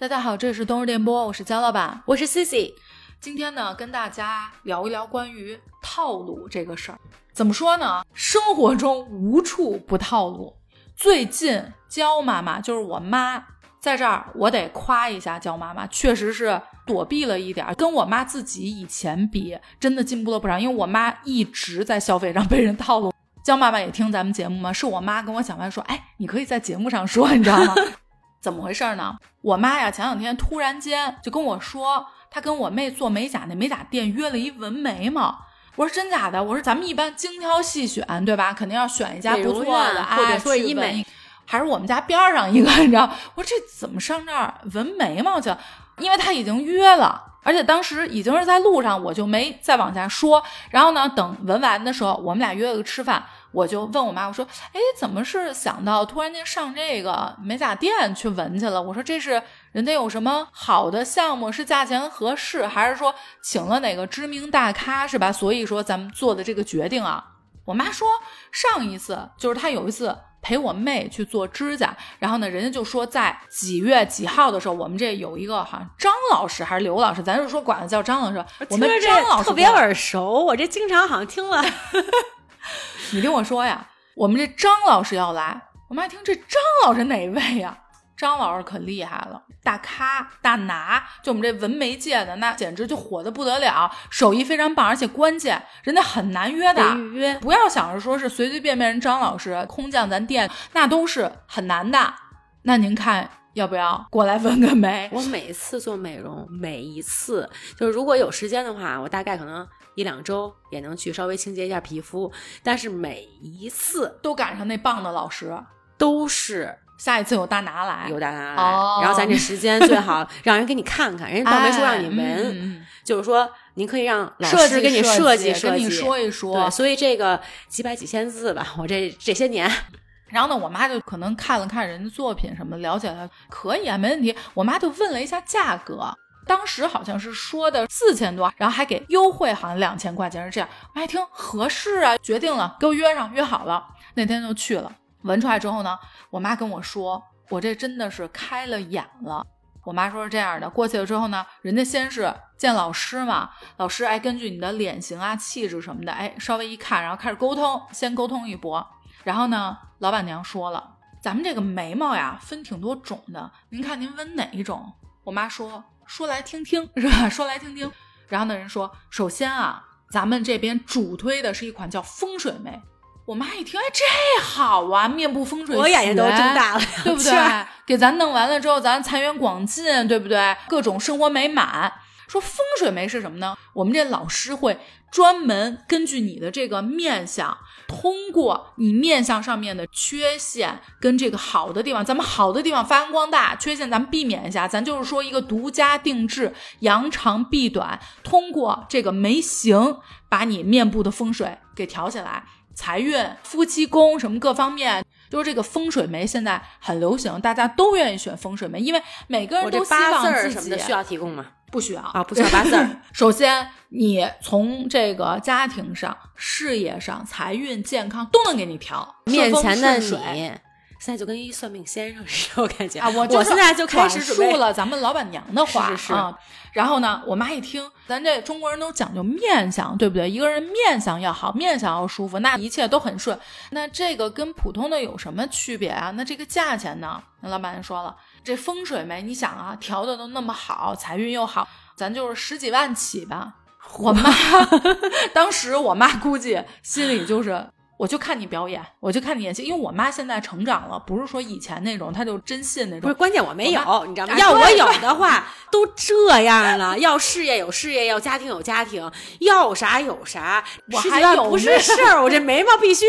大家好，这里是冬日电波，我是焦老板，我是 Cici。今天呢，跟大家聊一聊关于套路这个事儿。怎么说呢？生活中无处不套路。最近焦妈妈就是我妈，在这儿我得夸一下焦妈妈，确实是躲避了一点儿，跟我妈自己以前比，真的进步了不少。因为我妈一直在消费上被人套路。焦妈妈也听咱们节目吗？是我妈跟我讲完说，哎，你可以在节目上说，你知道吗？怎么回事呢？我妈呀，前两天突然间就跟我说，她跟我妹做美甲，那美甲店约了一纹眉毛。我说真假的？我说咱们一般精挑细选，对吧？肯定要选一家不错的，或者说医美，还是我们家边上一个，你知道？我说这怎么上那儿纹眉毛去？因为他已经约了。而且当时已经是在路上，我就没再往下说。然后呢，等纹完的时候，我们俩约了个吃饭，我就问我妈，我说：“哎，怎么是想到突然间上这个美甲店去纹去了？”我说：“这是人家有什么好的项目，是价钱合适，还是说请了哪个知名大咖，是吧？所以说咱们做的这个决定啊。”我妈说，上一次就是她有一次。陪我妹去做指甲，然后呢，人家就说在几月几号的时候，我们这有一个好像张老师还是刘老师，咱就说管他叫张老师。我们张老师特别耳熟，我这经常好像听了。你听我说呀，我们这张老师要来，我们一听这张老师哪位呀？张老师可厉害了，大咖大拿，就我们这纹眉界的，那简直就火的不得了，手艺非常棒，而且关键人家很难约的，预约，不要想着说是随随便便人张老师空降咱店，那都是很难的。那您看要不要过来纹个眉？我每次做美容，每一次就是如果有时间的话，我大概可能一两周也能去稍微清洁一下皮肤，但是每一次都赶上那棒的老师，都是。下一次有大拿来，有大拿来，然后咱这时间最好 让人给你看看，人家倒没说让你纹，就是说您可以让老师给你设计设计，说一说。对，所以这个几百几千字吧，我这这些年，然后呢，我妈就可能看了看人家作品什么，了解了，可以啊，没问题。我妈就问了一下价格，当时好像是说的四千多，然后还给优惠，好像两千块钱是这样。我一听合适啊，决定了，给我约上，约好了，那天就去了。纹出来之后呢，我妈跟我说，我这真的是开了眼了。我妈说是这样的，过去了之后呢，人家先是见老师嘛，老师哎，根据你的脸型啊、气质什么的，哎，稍微一看，然后开始沟通，先沟通一波。然后呢，老板娘说了，咱们这个眉毛呀，分挺多种的，您看您纹哪一种？我妈说，说来听听是吧？说来听听。然后那，人说，首先啊，咱们这边主推的是一款叫风水眉。我妈一听，哎，这好啊，面部风水，我眼睛都睁大了，对不对？给咱弄完了之后，咱财源广进，对不对？各种生活美满。说风水眉是什么呢？我们这老师会专门根据你的这个面相，通过你面相上面的缺陷跟这个好的地方，咱们好的地方发扬光大，缺陷咱们避免一下。咱就是说一个独家定制，扬长避短，通过这个眉形把你面部的风水给调起来。财运、夫妻宫什么各方面，就是这个风水眉现在很流行，大家都愿意选风水眉，因为每个人都希望自己的需要提供吗？不需要啊，不需要八字儿。首先，你从这个家庭上、事业上、财运、健康都能给你调。面前的你。现在就跟一算命先生似的，我感觉啊，我我现在就开始说了咱们老板娘的话啊。然后呢，我妈一听，咱这中国人都讲究面相，对不对？一个人面相要好，面相要舒服，那一切都很顺。那这个跟普通的有什么区别啊？那这个价钱呢？那老板娘说了，这风水没？你想啊，调的都那么好，财运又好，咱就是十几万起吧。我妈 当时，我妈估计心里就是。我就看你表演，我就看你演戏，因为我妈现在成长了，不是说以前那种，她就真信那种。不是，关键我没有，你知道吗？要我有的话，都这样了。要事业有事业，要家庭有家庭，要啥有啥。我还有不是事儿，我这眉毛必须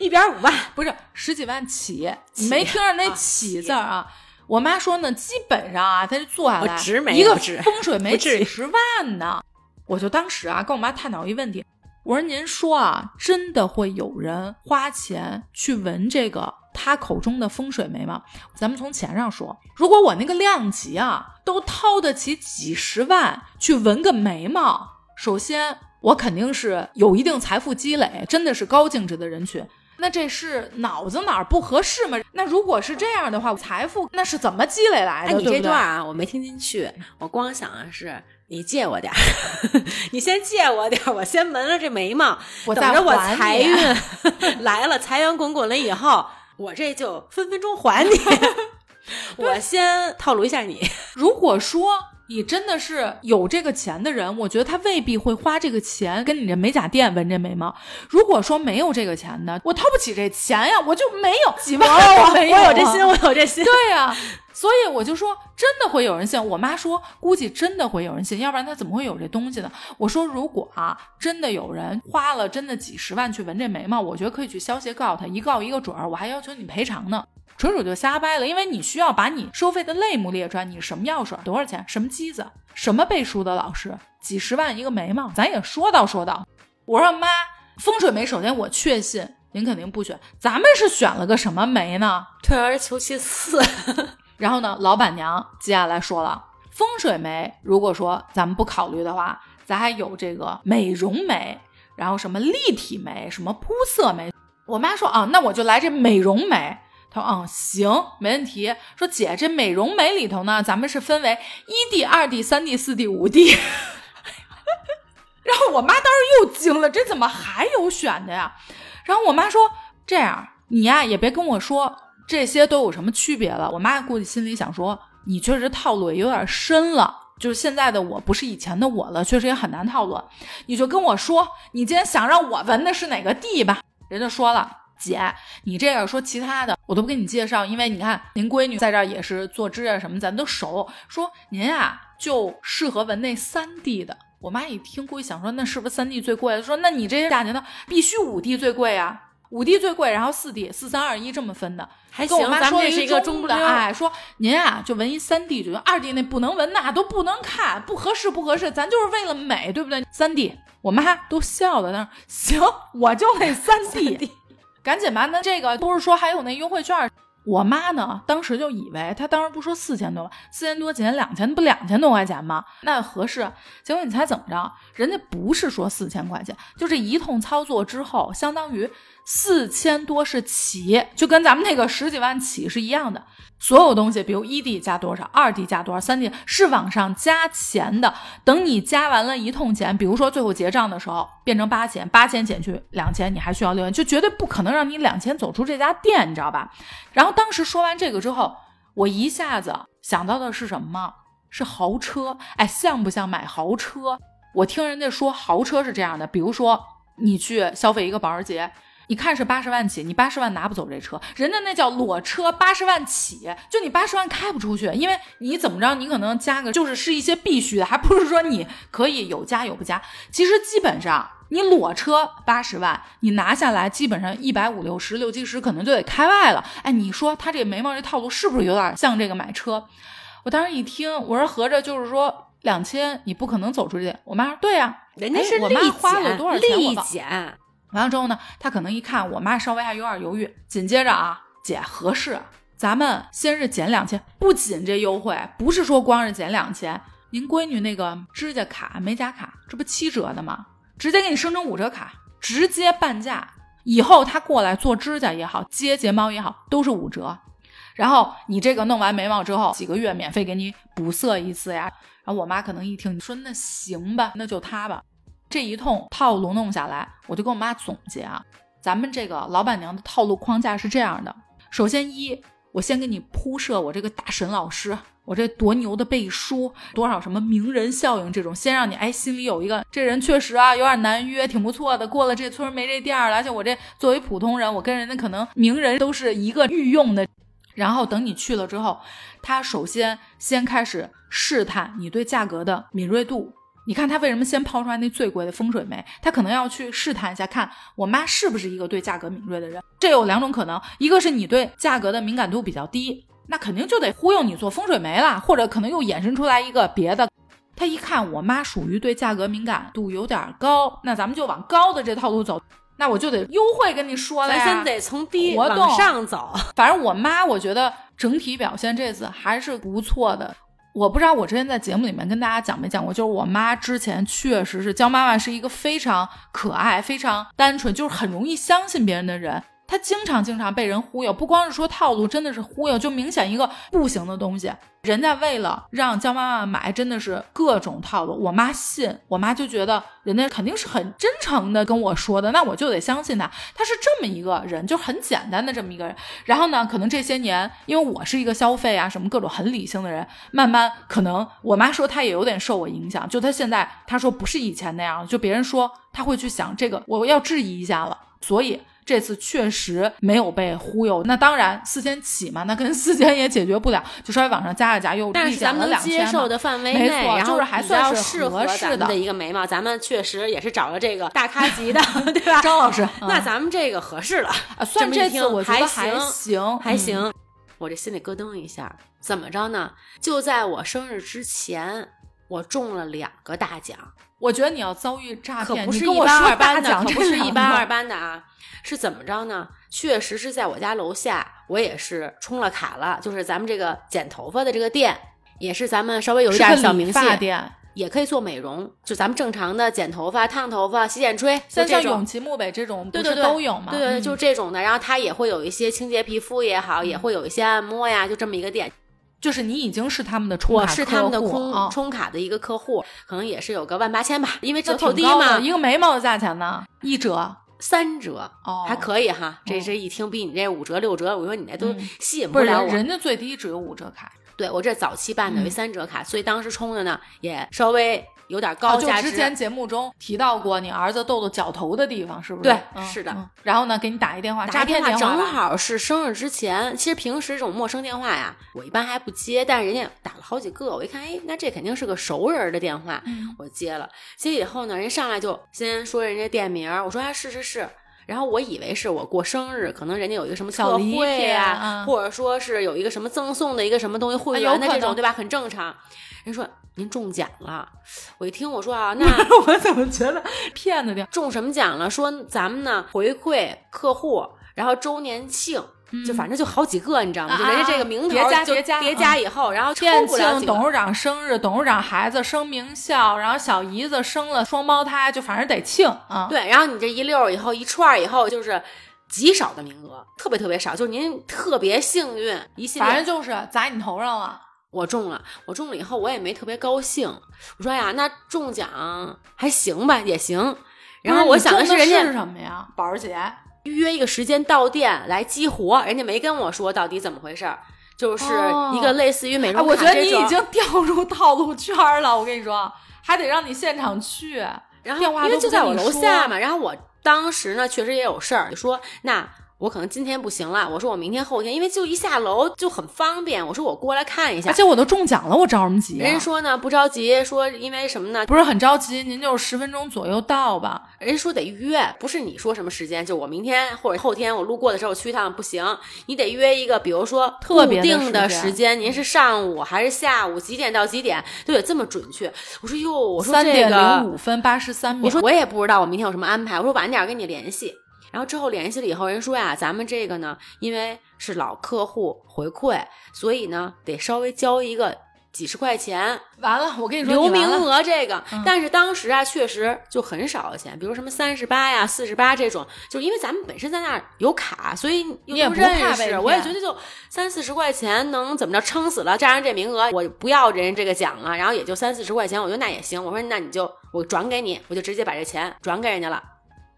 一点五万，不是十几万起。你没听着那起字啊？我妈说呢，基本上啊，她就做下来一个风水没几十万呢。我就当时啊，跟我妈探讨一问题。我说：“您说啊，真的会有人花钱去纹这个他口中的风水眉吗？咱们从钱上说，如果我那个量级啊，都掏得起几十万去纹个眉毛，首先我肯定是有一定财富积累，真的是高净值的人群。那这是脑子哪儿不合适吗？那如果是这样的话，财富那是怎么积累来哎，的？你这段啊，我没听进去，我光想的是你借我点儿，你先借我点儿，我先纹了这眉毛，我等着我财运 来了，财源滚滚了以后，我这就分分钟还你。我先套路一下你，如果说你真的是有这个钱的人，我觉得他未必会花这个钱跟你这美甲店纹这眉毛。如果说没有这个钱的，我掏不起这钱呀，我就没有几万 我都没有、啊我有这心，。我有这心。对呀、所以我就说，真的会有人信。我妈说，估计真的会有人信，要不然他怎么会有这东西呢？我说，如果啊，真的有人花了真的几十万去纹这眉毛，我觉得可以去消协告他，一告一个准儿，我还要求你赔偿呢。纯属就瞎掰了，因为你需要把你收费的类目列出来，你什么药水多少钱，什么机子，什么背书的老师，几十万一个眉毛，咱也说道说道。我说妈，风水眉，首先我确信您肯定不选，咱们是选了个什么眉呢？退而求其次，然后呢，老板娘接下来说了，风水眉，如果说咱们不考虑的话，咱还有这个美容眉，然后什么立体眉，什么铺色眉。我妈说啊，那我就来这美容眉。他说嗯，行，没问题。说姐，这美容眉里头呢，咱们是分为一 D、二 D、三 D、四 D、五 D。然后我妈当时又惊了，这怎么还有选的呀？然后我妈说：“这样，你呀也别跟我说这些都有什么区别了。”我妈估计心里想说：“你确实套路也有点深了，就是现在的我不是以前的我了，确实也很难套路。你就跟我说，你今天想让我纹的是哪个地吧？”人家说了。姐，你这个说其他的我都不给你介绍，因为你看您闺女在这儿也是做指甲什么，咱都熟。说您啊就适合纹那三 D 的。我妈一听，估计想说那是不是三 D 最贵？说那你这价钱呢，必须五 D 最贵啊，五 D 最贵，然后四 D 四三二一这么分的。还行跟我，妈说是一个中的，中。哎，说您啊就纹一三 D 就行，二 D 那不能纹，那都不能看，不合适不合适，咱就是为了美，对不对？三 D，我妈都笑了，那行，我就那三 D，赶紧吧，那这个不是说还有那优惠券？我妈呢，当时就以为，她当时不说四千多吗？四千多减两千，不两千多块钱吗？那合适。结果你猜怎么着？人家不是说四千块钱，就这一通操作之后，相当于四千多是起，就跟咱们那个十几万起是一样的。所有东西，比如一 D 加多少，二 D 加多少，三 D 是往上加钱的。等你加完了一通钱，比如说最后结账的时候变成八千，八千减去两千，你还需要六千，就绝对不可能让你两千走出这家店，你知道吧？然后当时说完这个之后，我一下子想到的是什么？是豪车。哎，像不像买豪车？我听人家说豪车是这样的，比如说你去消费一个保时捷。你看是八十万起，你八十万拿不走这车，人家那叫裸车，八十万起，就你八十万开不出去，因为你怎么着，你可能加个就是是一些必须的，还不是说你可以有加有不加。其实基本上你裸车八十万，你拿下来基本上一百五六十六七十可能就得开外了。哎，你说他这眉毛这套路是不是有点像这个买车？我当时一听，我说合着就是说两千你不可能走出去。我妈说对呀、哎人家是我妈花了减多少钱我完了之后呢，他可能一看我妈稍微还有点犹豫，紧接着啊，姐合适，咱们先是减两千，不仅这优惠，不是说光是减两千，您闺女那个指甲卡、美甲卡，这不七折的吗？直接给你升成五折卡，直接半价。以后她过来做指甲也好，接睫毛也好，都是五折。然后你这个弄完眉毛之后，几个月免费给你补色一次呀。然后我妈可能一听，你说那行吧，那就她吧。这一通套路弄下来，我就跟我妈总结啊，咱们这个老板娘的套路框架是这样的：首先一，我先给你铺设我这个大神老师，我这多牛的背书，多少什么名人效应这种，先让你哎心里有一个这人确实啊有点难约，挺不错的，过了这村没这店了，而且我这作为普通人，我跟人家可能名人都是一个御用的。然后等你去了之后，他首先先开始试探你对价格的敏锐度。你看他为什么先抛出来那最贵的风水眉？他可能要去试探一下，看我妈是不是一个对价格敏锐的人。这有两种可能，一个是你对价格的敏感度比较低，那肯定就得忽悠你做风水眉了，或者可能又衍生出来一个别的。他一看我妈属于对价格敏感度有点高，那咱们就往高的这套路走。那我就得优惠跟你说了呀，咱先得从低往上走。反正我妈，我觉得整体表现这次还是不错的。我不知道我之前在节目里面跟大家讲没讲过，就是我妈之前确实是江妈妈是一个非常可爱、非常单纯，就是很容易相信别人的人。他经常经常被人忽悠，不光是说套路，真的是忽悠，就明显一个不行的东西。人家为了让江妈妈买，真的是各种套路。我妈信，我妈就觉得人家肯定是很真诚的跟我说的，那我就得相信他。他是这么一个人，就很简单的这么一个人。然后呢，可能这些年，因为我是一个消费啊什么各种很理性的人，慢慢可能我妈说她也有点受我影响。就她现在她说不是以前那样，就别人说她会去想这个，我要质疑一下了。所以。这次确实没有被忽悠，那当然四千起嘛，那跟四千也解决不了，就稍微往上加了加，又但是咱们能接受的范围内，然后就是还算是适合咱们的一个眉毛，咱们确实也是找了这个大咖 级的，对吧？张老师，那咱们这个合适了，算这次我觉得还行，还行。我这心里咯噔一下，怎么着呢？就在我生日之前，我中了两个大奖。我觉得你要遭遇诈骗，可不是一般二般的，可不是一般二般的啊！是怎么着呢？确实是在我家楼下，我也是充了卡了，就是咱们这个剪头发的这个店，也是咱们稍微有一点小名气店，也可以做美容，就咱们正常的剪头发、烫头发、洗剪吹，像像永琪木北这种，对对对，都有嘛？对对，就这种的。然后它也会有一些清洁皮肤也好，也会有一些按摩呀，就这么一个店。就是你已经是他们的充卡，我是他们的充充卡的一个客户，可能也是有个万八千吧，因为折扣低嘛，一个眉毛的价钱呢，一折、三折，哦，还可以哈。这这一听比你这五折六折，我说你那都吸引不了我。人家最低只有五折卡，对我这早期办的为三折卡，所以当时充的呢也稍微。有点高价值。就之前节目中提到过，你儿子豆豆绞头的地方是不是？对，是的。然后呢，给你打一电话，诈骗电话正好是生日之前。其实平时这种陌生电话呀，我一般还不接。但是人家打了好几个，我一看，哎，那这肯定是个熟人的电话，我接了。接以后呢，人上来就先说人家店名，我说啊，是是是。然后我以为是我过生日，可能人家有一个什么特惠啊，或者说是有一个什么赠送的一个什么东西会员的这种，对吧？很正常。人说您中奖了，我一听我说啊，那我怎么觉得骗子的？中什么奖了？说咱们呢回馈客户，然后周年庆，就反正就好几个，你知道吗？就人家这个名头叠加叠加叠加以后，然后抽不了董事长生日，董事长孩子升名校，然后小姨子生了双胞胎，就反正得庆啊。对，然后你这一溜以后一串以后，就是极少的名额，特别特别少，就是您特别幸运，一系列反正就是砸你头上了。我中了，我中了以后我也没特别高兴。我说呀，那中奖还行吧，也行。然后我想的是人家是什么呀？保时捷预约一个时间到店来激活，人家没跟我说到底怎么回事儿，就是一个类似于美容卡我觉得你已经掉入套路圈了。我跟你说，还得让你现场去，然后电话因为就在我楼下嘛。然后我当时呢，确实也有事儿，说那。我可能今天不行了，我说我明天后天，因为就一下楼就很方便。我说我过来看一下，而且我都中奖了，我着什么急？人家说呢不着急，说因为什么呢？不是很着急，您就十分钟左右到吧。人家说得预约，不是你说什么时间，就我明天或者后天我路过的时候去一趟不行，你得约一个，比如说特别定的时间，您是上午还是下午几点到几点都得这么准确。我说哟，我说这个三点零五分八十三秒，我说我也不知道我明天有什么安排，我说晚点跟你联系。然后之后联系了以后，人说呀，咱们这个呢，因为是老客户回馈，所以呢得稍微交一个几十块钱。完了，我跟你说留名额这个，但是当时啊确实就很少的钱，比如什么三十八呀、四十八这种，就是因为咱们本身在那儿有卡，所以你也不认识，我也觉得就三四十块钱能怎么着撑死了，占上这名额，我不要人家这个奖了，然后也就三四十块钱，我觉得那也行。我说那你就我转给你，我就直接把这钱转给人家了。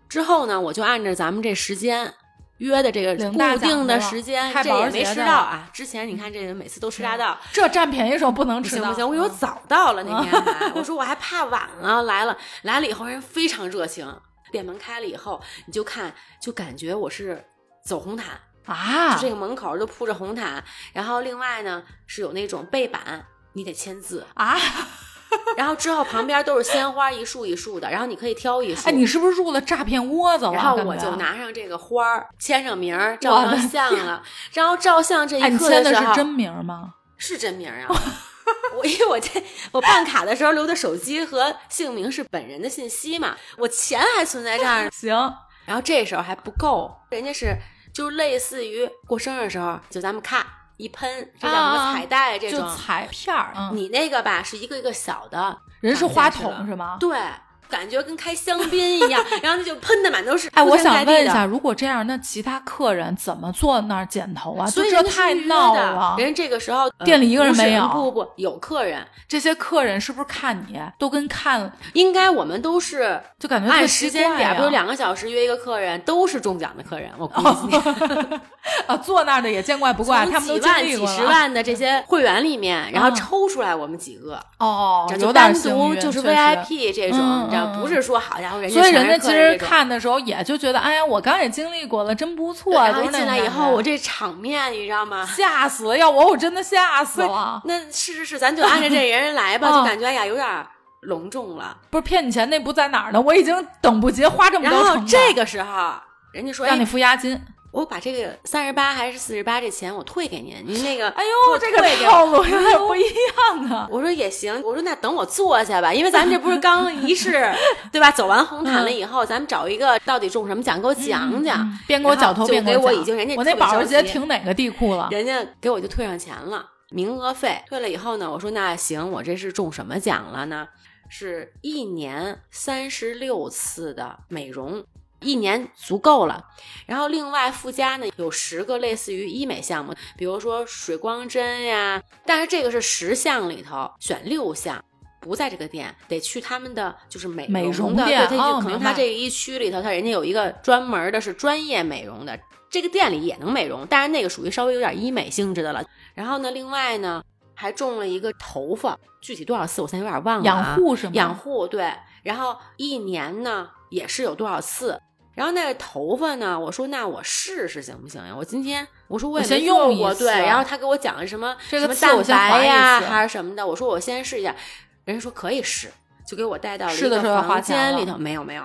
之后呢，我就按照咱们这时间约的这个固定的时间，这也没迟到啊。之前你看这人每次都迟大到，这占便宜时候不能迟到。不行不行？我有早到了那天还，我说我还怕晚了，来了来了以后人非常热情，店门开了以后你就看就感觉我是走红毯啊，就这个门口都铺着红毯，然后另外呢是有那种背板，你得签字啊。然后之后旁边都是鲜花，一束一束的，然后你可以挑一束。哎，你是不是入了诈骗窝子了？然后我就拿上这个花儿，签上名儿，照上相了。然后照相这一刻的时候，是真名吗？是真名啊！我因为我这我办卡的时候留的手机和姓名是本人的信息嘛，我钱还存在这儿。行。然后这时候还不够，人家是就类似于过生日的时候，就咱们卡。一喷，这叫什么彩带？这种彩片儿。你那个吧，是一个一个小的，人是花筒是吗？对，感觉跟开香槟一样，然后他就喷的满都是。哎，我想问一下，，如果这样，那其他客人怎么坐那儿剪头啊？所以人家是太闹了。人这个时候呃店里一个人没有不不不，有客人，这些客人是不是看你都跟看，应该我们都是就感觉按时间点，比如两个小时约一个客人，都是中奖的客人。我估计今天 啊，坐那儿的也见怪不怪，他们几万、几十万的这些会员里面，然后嗯抽出来我们几个，哦，就单独就是 VIP 这种，嗯不是说好家伙人家所以人家其实看的时候也就觉得，哎呀，我刚也经历过了，真不错。对然后一都是那进来以后，我这场面你知道吗？吓死了，要我我真的吓死了。那是是是，咱就按照这人来吧，嗯就感觉哎呀有点儿隆重了。不是骗你钱那不在哪儿呢？我已经等不及花这么然多成本，后这个时候，人家说让你哎，付押金。我把这个三十八还是四十八这钱我退给您，您那个哎呦，这个套路有点不一样啊。我说也行，我说那等我坐下吧，因为咱们这不是刚仪式，对吧？走完红毯了以后，咱们找一个到底中什么奖，给我讲讲。嗯边给我绞头边给我已经人家我那保时捷停哪个地库了？人家给我就退上钱了，名额费退了以后呢，我说那行，我这是中什么奖了呢？是一年三十六次的美容。一年足够了，然后另外附加呢有十个类似于医美项目，比如说水光针呀，但是这个是十项里头选六项，不在这个店，得去他们的就是美美容的，对，他就哦可能他这一区里头，他人家有一个专门的是专业美容的，这个店里也能美容，但是那个属于稍微有点医美性质的了。然后呢，另外呢还种了一个头发，具体多少次我现在有点忘了、啊。养护是吗？养护对，然后一年呢也是有多少次。然后那个头发呢？我说那我试试行不行呀？我今天我说我也先没用过，对。然后他给我讲了什么这个什么蛋白呀，还是什么的。我说我先试一下，人家说可以试，就给我带到了一个房间里头，没有没有，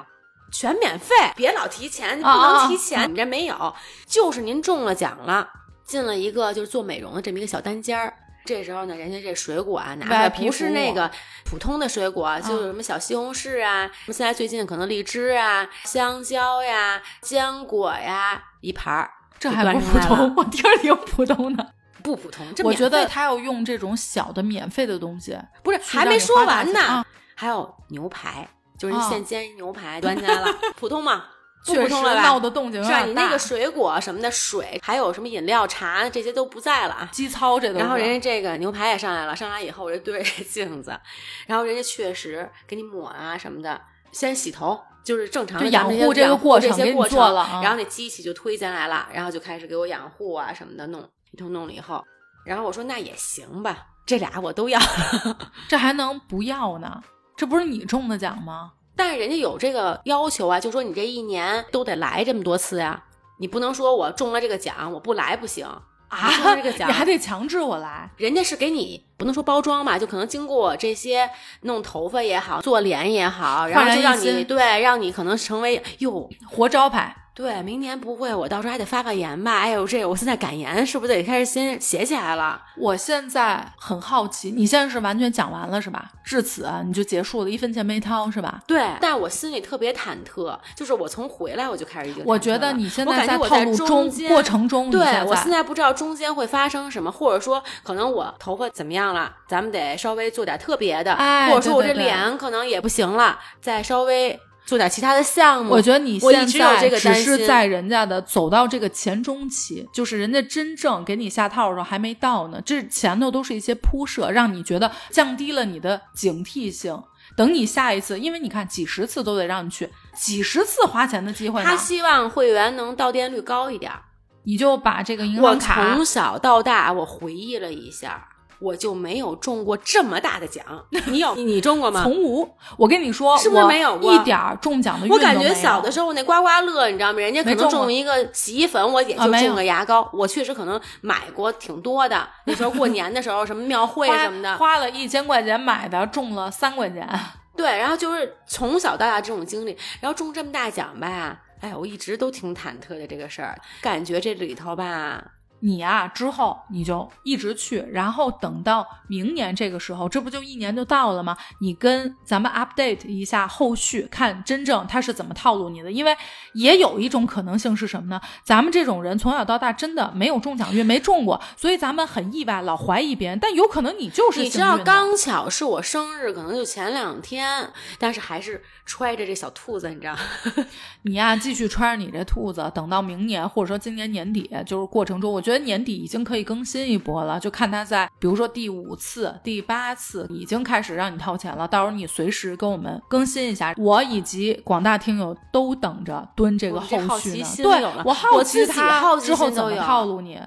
全免费，别老提钱，你不能提钱，你这没有，就是您中了奖了，进了一个就是做美容的这么一个小单间儿。这时候呢，人家这水果啊拿出来不是那个普通的水果，就是什么小西红柿啊，什么现在最近可能荔枝啊、香蕉呀、坚果呀，一盘儿，这还不普通，我听着挺普通的。不普通。这我觉得他要用这种小的免费的东西，不是还没说完呢，啊还有牛排，就是啊现煎牛排端起来了，普通吗？不确实普通了？闹的动静有是吧？你那个水果什么的水，还有什么饮料、茶这些都不在了啊。基操这都是。然后人家这个牛排也上来了，上来以后我就对着镜子，然后人家确实给你抹啊什么的，先洗头，就是正常的养护这个过程给你这些过程做了啊然后那机器就推进来了，然后就开始给我养护啊什么的弄，一通弄了以后，然后我说那也行吧，这俩我都要，这还能不要呢？这不是你中的奖吗？但是人家有这个要求啊，就说你这一年都得来这么多次呀，你不能说我中了这个奖我不来不行。啊中了这个奖你还得强制我来。人家是给你不能说包装吧，就可能经过我这些弄头发也好，做脸也好，然后就让你对，让你可能成为哟，活招牌，对，明年不会，我到时候还得发发言吧？哎呦，这我现在感言是不是得开始先写起来了？我现在很好奇，你现在是完全讲完了是吧？至此你就结束了，一分钱没掏是吧？对，但我心里特别忐忑，就是我从回来我就开始已经我觉得你现在在套路中间过程中，对我现在不知道中间会发生什么，或者说可能我头发怎么样了，咱们得稍微做点特别的，哎或者说我这脸可能也不行了，再稍微做点其他的项目。我觉得你现在只是在人家的走到这个前中期，就是人家真正给你下套的时候还没到呢，这前头都是一些铺设，让你觉得降低了你的警惕性。等你下一次，因为你看几十次都得让你去，几十次花钱的机会他，希望会员能到店率高一点儿。你就把这个银行卡从小到大，我回忆了一下，我就没有中过这么大的奖。你有？你你中过吗？从无。我跟你说，是不是我没有过一点儿中奖的运我？感觉小的时候那刮刮乐，你知道吗？人家可能中一个洗衣粉，我也就中个牙膏。我确实可能买过挺多的。那时候过年的时候，什么庙会什么的，花了一千块钱买的，中了三块钱。对，然后就是从小到大这种经历，然后中这么大奖吧，哎，我一直都挺忐忑的这个事儿，感觉这里头吧，你啊、之后你就一直去，然后等到明年这个时候，这不就一年就到了吗？你跟咱们 update 一下后续，看真正他是怎么套路你的。因为也有一种可能性是什么呢？咱们这种人从小到大真的没有中奖运，没中过，所以咱们很意外，老怀疑别人。但有可能你就是你知道，刚巧是我生日，可能就前两天，但是还是揣着这小兔子，你知道，你呀，继续揣着你这兔子，等到明年或者说今年年底，就是过程中，我觉得年底已经可以更新一波了。就看他在，比如说第五次、第八次已经开始让你掏钱了，到时候你随时跟我们更新一下。我以及广大听友都等着蹲这个后续呢。对我好奇他之后怎么套路你。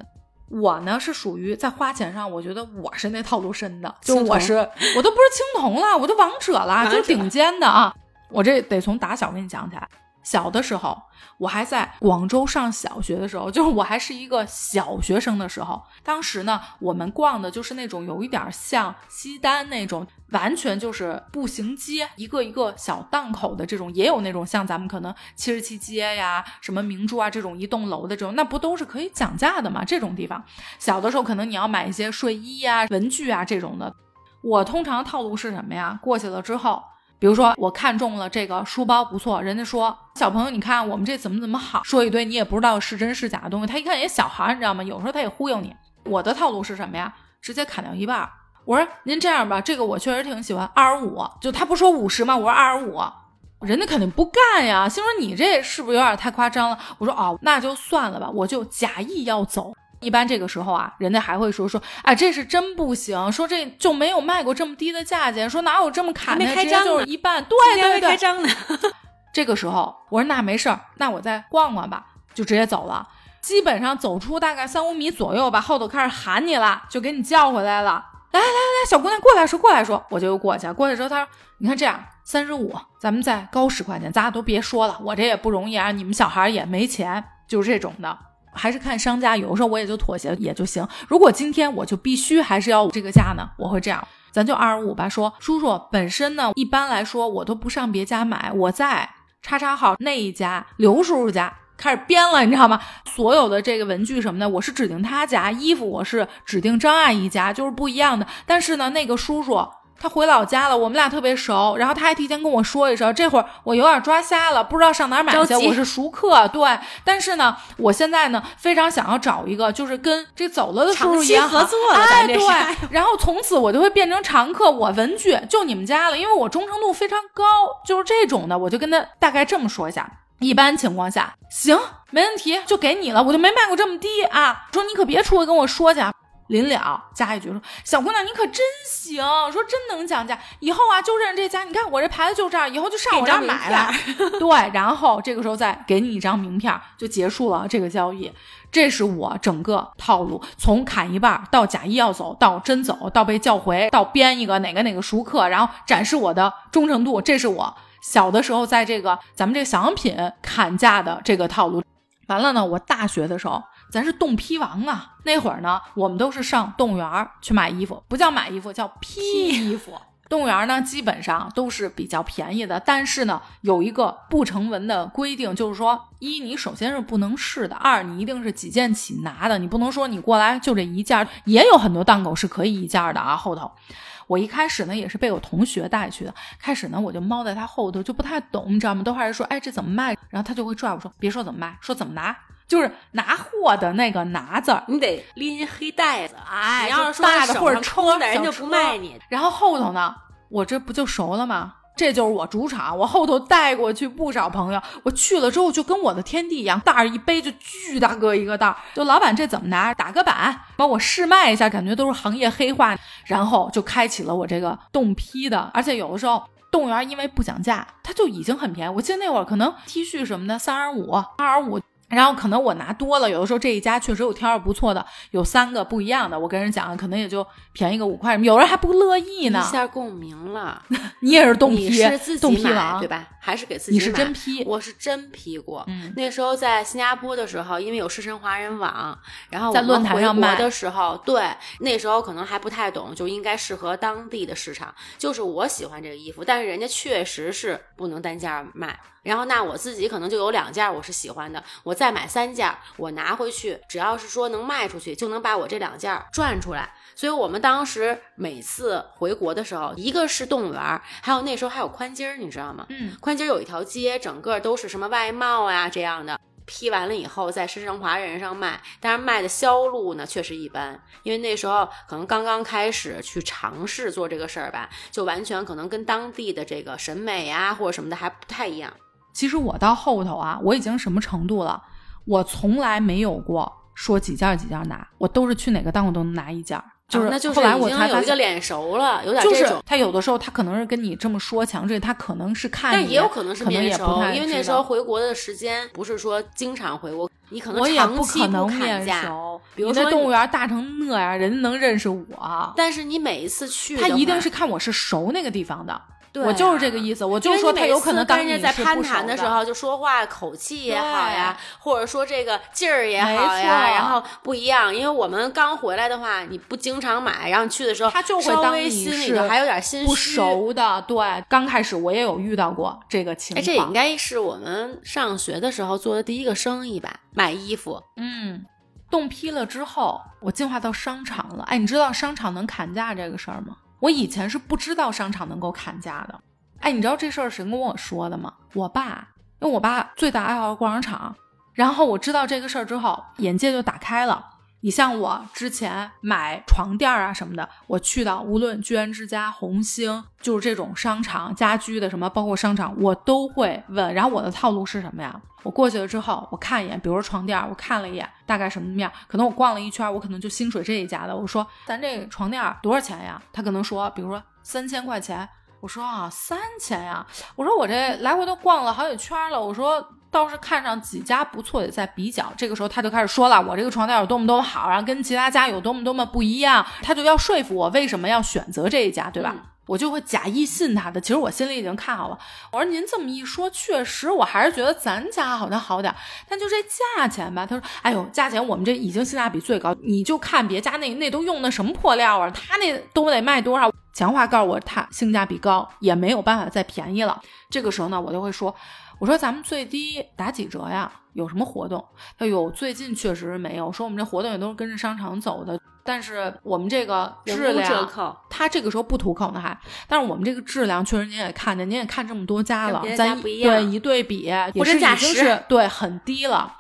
我呢是属于在花钱上，我觉得我是那套路深的，就我是我都不是青铜了，我都王者了，者就是顶尖的啊！我这得从打小给你讲起来。小的时候，我还在广州上小学的时候，就是我还是一个小学生的时候。当时呢，我们逛的就是那种有一点像西单那种，完全就是步行街，一个一个小档口的这种，也有那种像咱们可能七十七街呀、什么明珠啊这种一栋楼的这种，那不都是可以讲价的吗？这种地方，小的时候可能你要买一些睡衣呀、文具啊这种的。我通常套路是什么呀？过去了之后，比如说我看中了这个书包不错，人家说小朋友你看我们这怎么怎么好，说一堆你也不知道是真是假的东西，他一看也小孩，你知道吗？有时候他也忽悠你。我的套路是什么呀？直接砍掉一半。我说您这样吧，这个我确实挺喜欢，二十五，就他不说五十吗？我说二十五。人家肯定不干呀，心说你这是不是有点太夸张了？我说哦，那就算了吧，我就假意要走。一般这个时候啊，人家还会说说，哎，这是真不行，说这就没有卖过这么低的价钱，说哪有这么砍的，没开张就是一半，对对对，没开张呢，这个时候我说那没事儿，那我再逛逛吧，就直接走了。基本上走出大概三五米左右吧，后头开始喊你了，就给你叫回来了。来来来来，小姑娘过来说过来说，我就又过去。过去之后，他说：“你看这样，三十五，咱们再高十块钱，咱俩都别说了，我这也不容易啊，你们小孩也没钱，就是这种的。”还是看商家，有的时候我也就妥协也就行。如果今天我就必须还是要这个价呢，我会这样，咱就二十五吧。说叔叔本身呢，一般来说我都不上别家买，我在叉叉号那一家刘叔叔家开始编了，你知道吗？所有的这个文具什么的，我是指定他家，衣服我是指定张阿姨家，就是不一样的。但是呢，那个叔叔。他回老家了，我们俩特别熟，然后他还提前跟我说一声，这会儿我有点抓瞎了，不知道上哪儿买去。我是熟客，对，但是呢，我现在呢非常想要找一个，就是跟这走了的叔叔长期也好合作了哎，对，然后从此我就会变成常客，我文具就你们家了，因为我忠诚度非常高，就是这种的，我就跟他大概这么说一下。一般情况下，行，没问题，就给你了，我就没卖过这么低啊。说你可别出来跟我说去啊。临了加一句说：“小姑娘，你可真行，说真能讲价，以后啊就认识这家。你看我这牌子就这儿，以后就上我这儿买了。对，然后这个时候再给你一张名片，就结束了这个交易。这是我整个套路，从砍一半到假意要走，到真走，到被叫回，到编一个哪个哪个熟客，然后展示我的忠诚度。这是我小的时候在这个咱们这个小商品砍价的这个套路。完了呢，我大学的时候。”咱是冻批王啊！那会儿呢，我们都是上动物园儿去买衣服，不叫买衣服，叫批衣服。动物园呢，基本上都是比较便宜的，但是呢，有一个不成文的规定，就是说，一你首先是不能试的，二你一定是几件起拿的，你不能说你过来就这一件。也有很多档口是可以一件的啊。后头，我一开始呢也是被我同学带去的，开始呢我就猫在他后头，就不太懂，你知道吗？都还是说，哎，这怎么卖？然后他就会拽我说，别说怎么卖，说怎么拿。就是拿货的那个拿字儿，你得拎黑袋子，哎，你要是说大的或者抽的，人就就不卖你。然后后头呢，我这不就熟了吗？这就是我主场，我后头带过去不少朋友，我去了之后就跟我的天地一样，袋儿一背就巨大个一个袋儿，就老板这怎么拿？打个板，帮我试卖一下，感觉都是行业黑话，然后就开启了我这个冻批的，而且有的时候。动物园因为不讲价，它就已经很便宜。我记得那会儿可能 T 恤什么的三十五、二十五。然后可能我拿多了，有的时候这一家确实有挑着不错的，有三个不一样的，我跟人讲，可能也就便宜个五块，有人还不乐意呢。一下共鸣了，你也是冻批，你是自己买对吧？还是给自己你是真批我是真批过。嗯那时候在新加坡的时候，因为有狮身华人网，然后在论坛上卖的时候，对，那时候可能还不太懂，就应该适合当地的市场。就是我喜欢这个衣服，但是人家确实是不能单价卖。然后那我自己可能就有两件我是喜欢的，我再买三件，我拿回去，只要是说能卖出去，就能把我这两件赚出来。所以我们当时每次回国的时候，一个是动物园，还有那时候还有宽街儿，你知道吗？嗯，宽街儿有一条街，整个都是什么外贸啊这样的。批完了以后，在深圳华人上卖，但是卖的销路呢确实一般，因为那时候可能刚刚开始去尝试做这个事儿吧，就完全可能跟当地的这个审美啊或者什么的还不太一样。其实我到后头啊，我已经什么程度了？我从来没有过说几件几件拿，我都是去哪个档我都能拿一件。就是那就是后来我才发现，有一个脸熟了，有点就是这种。他有的时候他可能是跟你这么说强制，他可能是看你，但也有可能是面熟，因为那时候回国的时间不是说经常回国，你可能我也不长期可能砍面价。熟。比如说动物园大成那样，人家能认识我，但是你每一次去，他一定是看我是熟那个地方的。对我就是这啊个意思，我因就说他有可能当跟人家在攀谈的时候，就说话口气也好呀，或者说这个劲儿也好没呀，然后不一样。因为我们刚回来的话，你不经常买，然后去的时候，他就会稍当你还有点心虚。不熟的，对，刚开始我也有遇到过这个情哎，况。这应该是我们上学的时候做的第一个生意吧，买衣服。嗯，冻批了之后，我进化到商场了。哎，你知道商场能砍价这个事儿吗？我以前是不知道商场能够砍价的。哎，你知道这事儿谁跟我说的吗？我爸，因为我爸最大爱好逛商场。然后我知道这个事儿之后，眼界就打开了。你像我之前买床垫啊什么的，我去到无论居然之家、红星，就是这种商场家居的什么，包括商场，我都会问。然后我的套路是什么呀？我过去了之后，我看一眼，比如说床垫，我看了一眼大概什么样，可能我逛了一圈，我可能就心水这一家的。我说咱这床垫多少钱呀？他可能说，比如说三千块钱。我说啊，三千呀！我说我这来回都逛了好几圈了。我说倒是看上几家不错的在比较。这个时候他就开始说了，我这个床垫有多么多么好，然后跟其他家有多么多么不一样。他就要说服我为什么要选择这一家，对吧？嗯我就会假意信他的。其实我心里已经看好了。我说您这么一说，确实我还是觉得咱家好像好点儿，但就这价钱吧。他说：“哎呦，价钱我们这已经性价比最高，你就看别家那那都用的什么破料啊，他那都得卖多少？”强话告诉我，他性价比高，也没有办法再便宜了。这个时候呢，我就会说：“我说咱们最低打几折呀？有什么活动？”哎呦最近确实没有，说我们这活动也都是跟着商场走的，但是我们这个质量，扣，他这个时候不吐口呢还，但是我们这个质量确实您也看见，您也看这么多家了咱对一对比也货是已经是对很低了。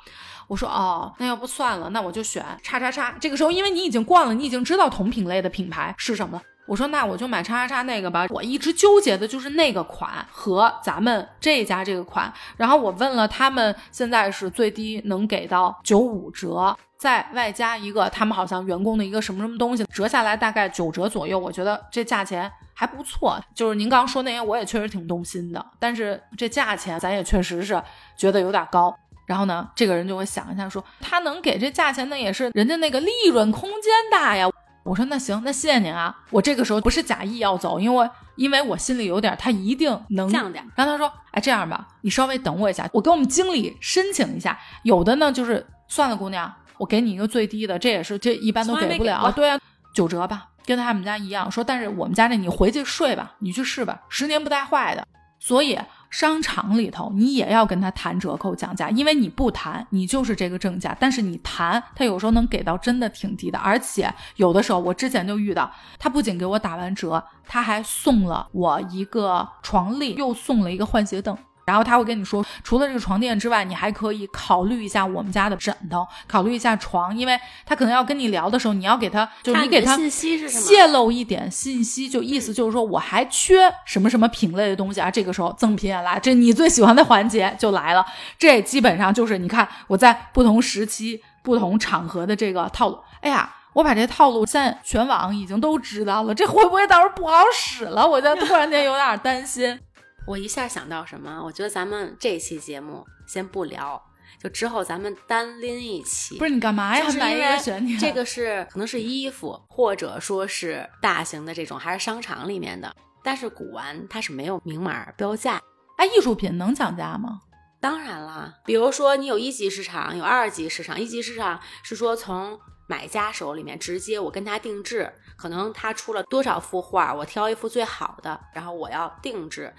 我说哦，那要不算了，那我就选叉叉叉。这个时候，因为你已经逛了，你已经知道同品类的品牌是什么了。我说那我就买叉叉叉那个吧。我一直纠结的就是那个款和咱们这家这个款。然后我问了他们，现在是最低能给到九五折，再外加一个他们好像员工的一个什么什么东西，折下来大概九折左右。我觉得这价钱还不错。就是您刚刚说那些，我也确实挺动心的，但是这价钱咱也确实是觉得有点高。然后呢，这个人就会想一下说，他能给这价钱，那也是人家那个利润空间大呀。我说那行，那谢谢您啊。我这个时候不是假意要走，因为因为我心里有点，他一定能降点儿。然后他说，哎，这样吧，你稍微等我一下，我跟我们经理申请一下。有的呢，就是算了，姑娘，我给你一个最低的，这也是这一般都给不了。对啊，九折吧，跟他们家一样。说，但是我们家这你回去睡吧，你去试吧，十年不带坏的。所以商场里头你也要跟他谈折扣讲价，因为你不谈，你就是这个正价；但是你谈，他有时候能给到真的挺低的，而且有的时候我之前就遇到，他不仅给我打完折，他还送了我一个床笠，又送了一个换鞋凳。然后他会跟你说，除了这个床垫之外，你还可以考虑一下我们家的枕头，考虑一下床，因为他可能要跟你聊的时候，你要给他，就是你给他信息是？泄露一点信息，就意思就是说我还缺什么什么品类的东西啊。这个时候赠品也来，这你最喜欢的环节就来了。这基本上就是你看我在不同时期、不同场合的这个套路。哎呀，我把这套路现在全网已经都知道了，这会不会到时候不好使了？我就突然间有点担心。我一下想到什么？我觉得咱们这期节目先不聊，就之后咱们单拎一期。不是你干嘛呀？就是买一因为个悬念。这个是可能是衣服，或者说是大型的这种，还是商场里面的。但是古玩它是没有明码标价。哎，艺术品能讲价吗？当然了，比如说你有一级市场，有二级市场。一级市场是说从买家手里面直接我跟他定制，可能他出了多少幅画，我挑一幅最好的，然后我要定制。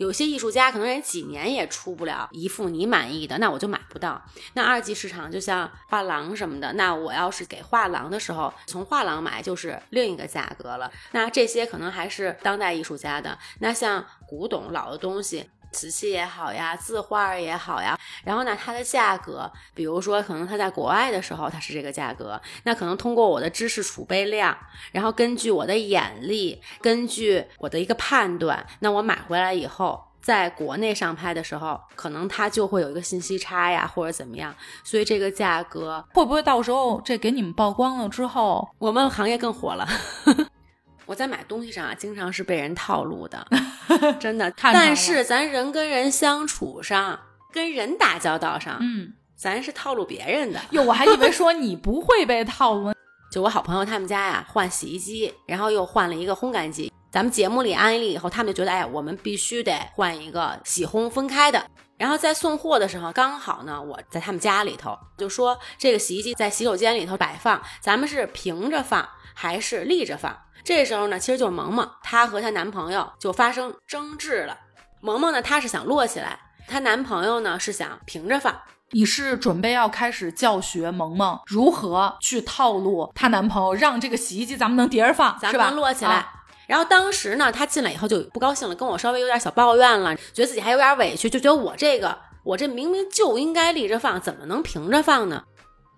有些艺术家可能连几年也出不了一幅你满意的，那我就买不到。那二级市场就像画廊什么的，那我要是给画廊的时候从画廊买就是另一个价格了。那这些可能还是当代艺术家的。那像古董老的东西。瓷器也好呀，字画也好呀，然后呢，它的价格，比如说可能它在国外的时候它是这个价格，那可能通过我的知识储备量，然后根据我的眼力，根据我的一个判断，那我买回来以后，在国内上拍的时候，可能它就会有一个信息差呀，或者怎么样，所以这个价格会不会到时候这给你们曝光了之后，我们行业更火了？我在买东西上啊，经常是被人套路的，真的。但是咱人跟人相处上，跟人打交道上，嗯，咱是套路别人的。哟，我还以为说你不会被套路。就我好朋友他们家呀，换洗衣机，然后又换了一个烘干机。咱们节目里安利以后，他们就觉得，哎，我们必须得换一个洗烘分开的。然后在送货的时候，刚好呢，我在他们家里头就说，这个洗衣机在洗手间里头摆放，咱们是平着放还是立着放？这时候呢，其实就是萌萌，她和她男朋友就发生争执了。萌萌呢，她是想摞起来，她男朋友呢是想平着放。你是准备要开始教学萌萌如何去套路她男朋友，让这个洗衣机咱们能叠着放，咱们能摞起来。然后当时呢，她进来以后就不高兴了，跟我稍微有点小抱怨了，觉得自己还有点委屈，就觉得我这个我这明明就应该立着放，怎么能平着放呢？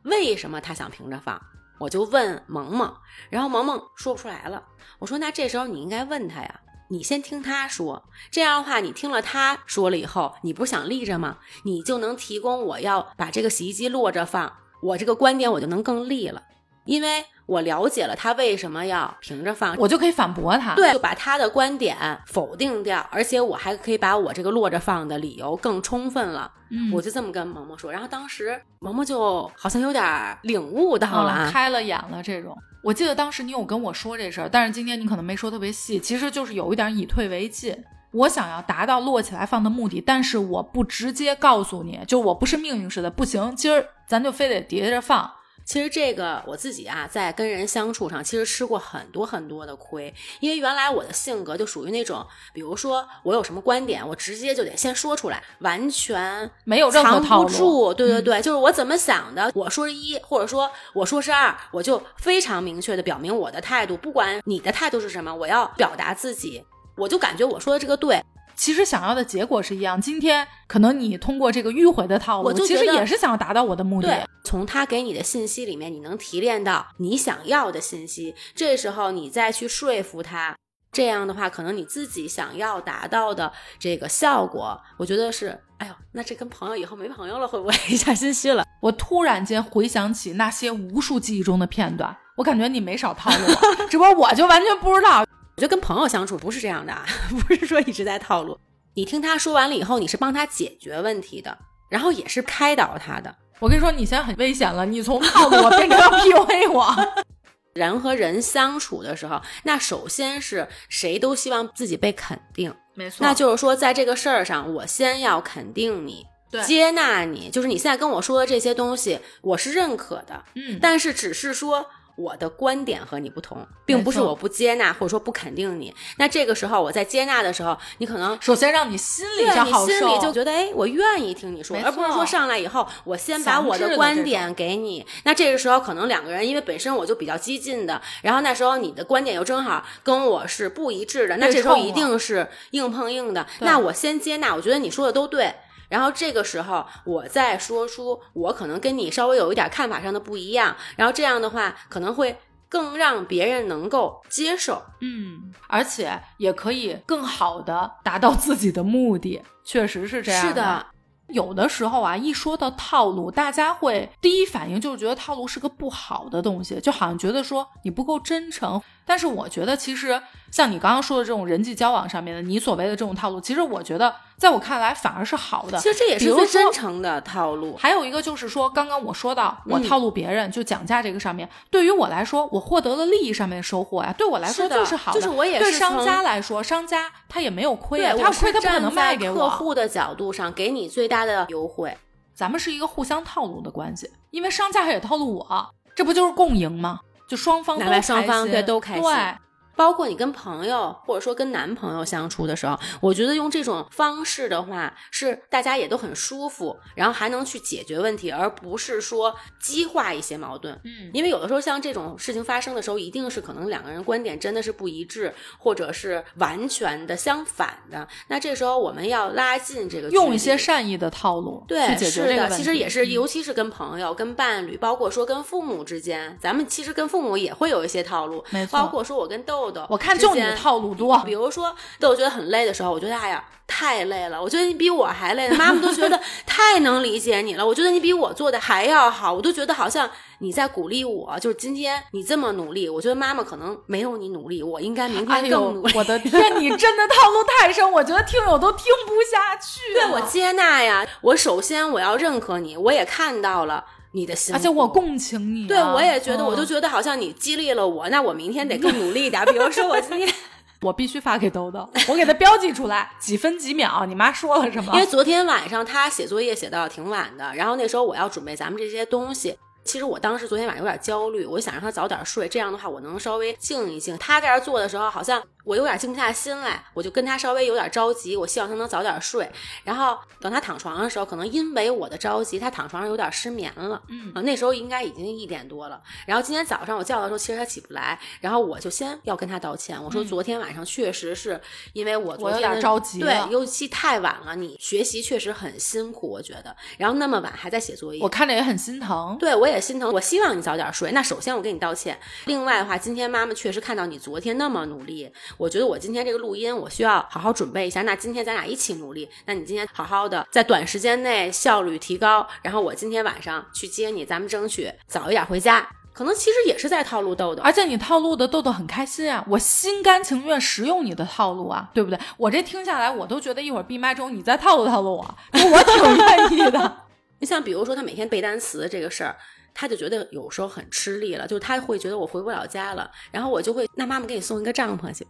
为什么她想平着放？我就问萌萌，然后萌萌说不出来了。我说那这时候你应该问他呀，你先听他说，这样的话你听了他说了以后，你不想立着吗？你就能提供我要把这个洗衣机落着放，我这个观点我就能更立了，因为。我了解了他为什么要平着放，我就可以反驳他，对，就把他的观点否定掉，而且我还可以把我这个落着放的理由更充分了。嗯，我就这么跟萌萌说，然后当时萌萌就好像有点领悟到了，开了眼了。这种，我记得当时你有跟我说这事儿，但是今天你可能没说特别细，其实就是有一点以退为进。我想要达到摞起来放的目的，但是我不直接告诉你，就我不是命令式的，不行，今儿咱就非得叠着放。其实这个我自己啊，在跟人相处上，其实吃过很多很多的亏。因为原来我的性格就属于那种，比如说我有什么观点，我直接就得先说出来，完全没有任何藏不住。对对对，就是我怎么想的，我说是一，或者说我说是二，我就非常明确的表明我的态度，不管你的态度是什么，我要表达自己，我就感觉我说的这个对。其实想要的结果是一样。今天可能你通过这个迂回的套路，其实也是想要达到我的目的。从他给你的信息里面，你能提炼到你想要的信息。这时候你再去说服他，这样的话，可能你自己想要达到的这个效果，我觉得是，哎呦，那这跟朋友以后没朋友了，会不会一下心虚了？我突然间回想起那些无数记忆中的片段，我感觉你没少套路我，只不过我就完全不知道。我觉得跟朋友相处不是这样的，啊 不是说一直在套路。你听他说完了以后，你是帮他解决问题的，然后也是开导他的。我跟你说，你现在很危险了，你从套路我变成 PUA 我。人和人相处的时候，那首先是谁都希望自己被肯定，没错。那就是说，在这个事儿上，我先要肯定你，接纳你，就是你现在跟我说的这些东西，我是认可的。嗯，但是只是说。我的观点和你不同，并不是我不接纳或者说不肯定你。那这个时候我在接纳的时候，你可能首先让你心里就好受，心里就觉得哎，我愿意听你说，而不是说上来以后我先把我的观点给你。那这个时候可能两个人因为本身我就比较激进的，然后那时候你的观点又正好跟我是不一致的，那这时候一定是硬碰硬的。那我先接纳，我觉得你说的都对。然后这个时候，我再说出我可能跟你稍微有一点看法上的不一样，然后这样的话可能会更让别人能够接受，嗯，而且也可以更好的达到自己的目的，确实是这样。是的。有的时候啊，一说到套路，大家会第一反应就是觉得套路是个不好的东西，就好像觉得说你不够真诚。但是我觉得，其实像你刚刚说的这种人际交往上面的，你所谓的这种套路，其实我觉得在我看来反而是好的。其实这也是最真诚的套路。还有一个就是说，刚刚我说到我套路别人就讲价这个上面，对于我来说，我获得了利益上面的收获呀，对我来说就是好的。就是我也对商家来说，商家他也没有亏啊，他亏他不可能卖给我。客户的角度上给你最大的优惠，咱们是一个互相套路的关系，因为商家也套路我，这不就是共赢吗？就双方双方对都开心。对，包括你跟朋友或者说跟男朋友相处的时候，我觉得用这种方式的话，是大家也都很舒服，然后还能去解决问题，而不是说激化一些矛盾。嗯，因为有的时候像这种事情发生的时候，一定是可能两个人观点真的是不一致，或者是完全的相反的。那这时候我们要拉近这个，用一些善意的套路对，去解决是的，这个问题。其实也是，嗯尤其是跟朋友、跟伴侣，包括说跟父母之间，咱们其实跟父母也会有一些套路，没错包括说我跟豆豆，我看就你的套路多，比如说豆豆觉得很累的时候，我觉得哎呀太累了，我觉得你比我还累，妈妈都觉得 太能理解你了，我觉得你比我做的还要好，我都觉得好像你在鼓励我，就是今天你这么努力，我觉得妈妈可能没有你努力，我应该明天更努力。，我的天，你真的套路太深，我觉得听友都听不下去。对我接纳呀，我首先我要认可你，我也看到了你的辛苦，而且我共情你啊、对，我也觉得，我就嗯觉得好像你激励了我，那我明天得更努力一点。比如说我今天，我必须发给豆豆，我给他标记出来 几分几秒，你妈说了什么因？为昨天晚上他写作业写到挺晚的，然后那时候我要准备咱们这些东西。其实我当时昨天晚上有点焦虑，我就想让他早点睡，这样的话我能稍微静一静。他在这儿做的时候，好像我有点静不下心来，我就跟他稍微有点着急，我希望他能早点睡。然后等他躺床上的时候，可能因为我的着急，他躺床上有点失眠了。嗯啊，那时候应该已经一点多了。然后今天早上我叫的时候，其实他起不来，然后我就先要跟他道歉，我说嗯昨天晚上确实是因为我昨我有点着急对，尤其太晚了，你学习确实很辛苦，我觉得。然后那么晚还在写作业，我看着也很心疼。对我也心疼。我希望你早点睡。那首先我给你道歉。另外的话，今天妈妈确实看到你昨天那么努力，我觉得我今天这个录音我需要好好准备一下。那今天咱俩一起努力。那你今天好好的在短时间内效率提高，然后我今天晚上去接你，咱们争取早一点回家。可能其实也是在套路豆豆，而且你套路的豆豆很开心啊，我心甘情愿使用你的套路啊，对不对？我这听下来，我都觉得一会儿闭麦之后你再套路套路我，我挺愿意的。你像比如说他每天背单词这个事儿，他就觉得有时候很吃力了，就是他会觉得我回不了家了，然后我就会那妈妈给你送一个帐篷去，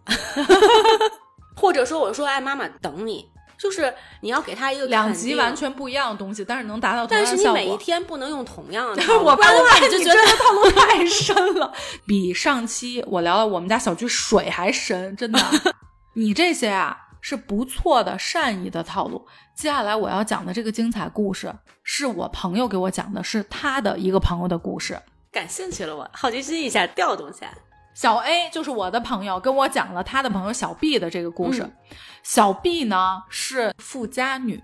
或者说我说哎妈妈等你，就是你要给他一个两极完，全不一样的东西，但是能达到同但样的效果。是你每一天不能用同样的我不然的话你你就觉得套路太深了，比上期我聊聊我们家小区水还深，真的。你这些啊是不错的善意的套路。接下来我要讲的这个精彩故事，是我朋友给我讲的，是他的一个朋友的故事。感兴趣了我，好奇心一下调动起来。小 A 就是我的朋友，跟我讲了他的朋友小 B 的这个故事。嗯小 B 呢是富家女，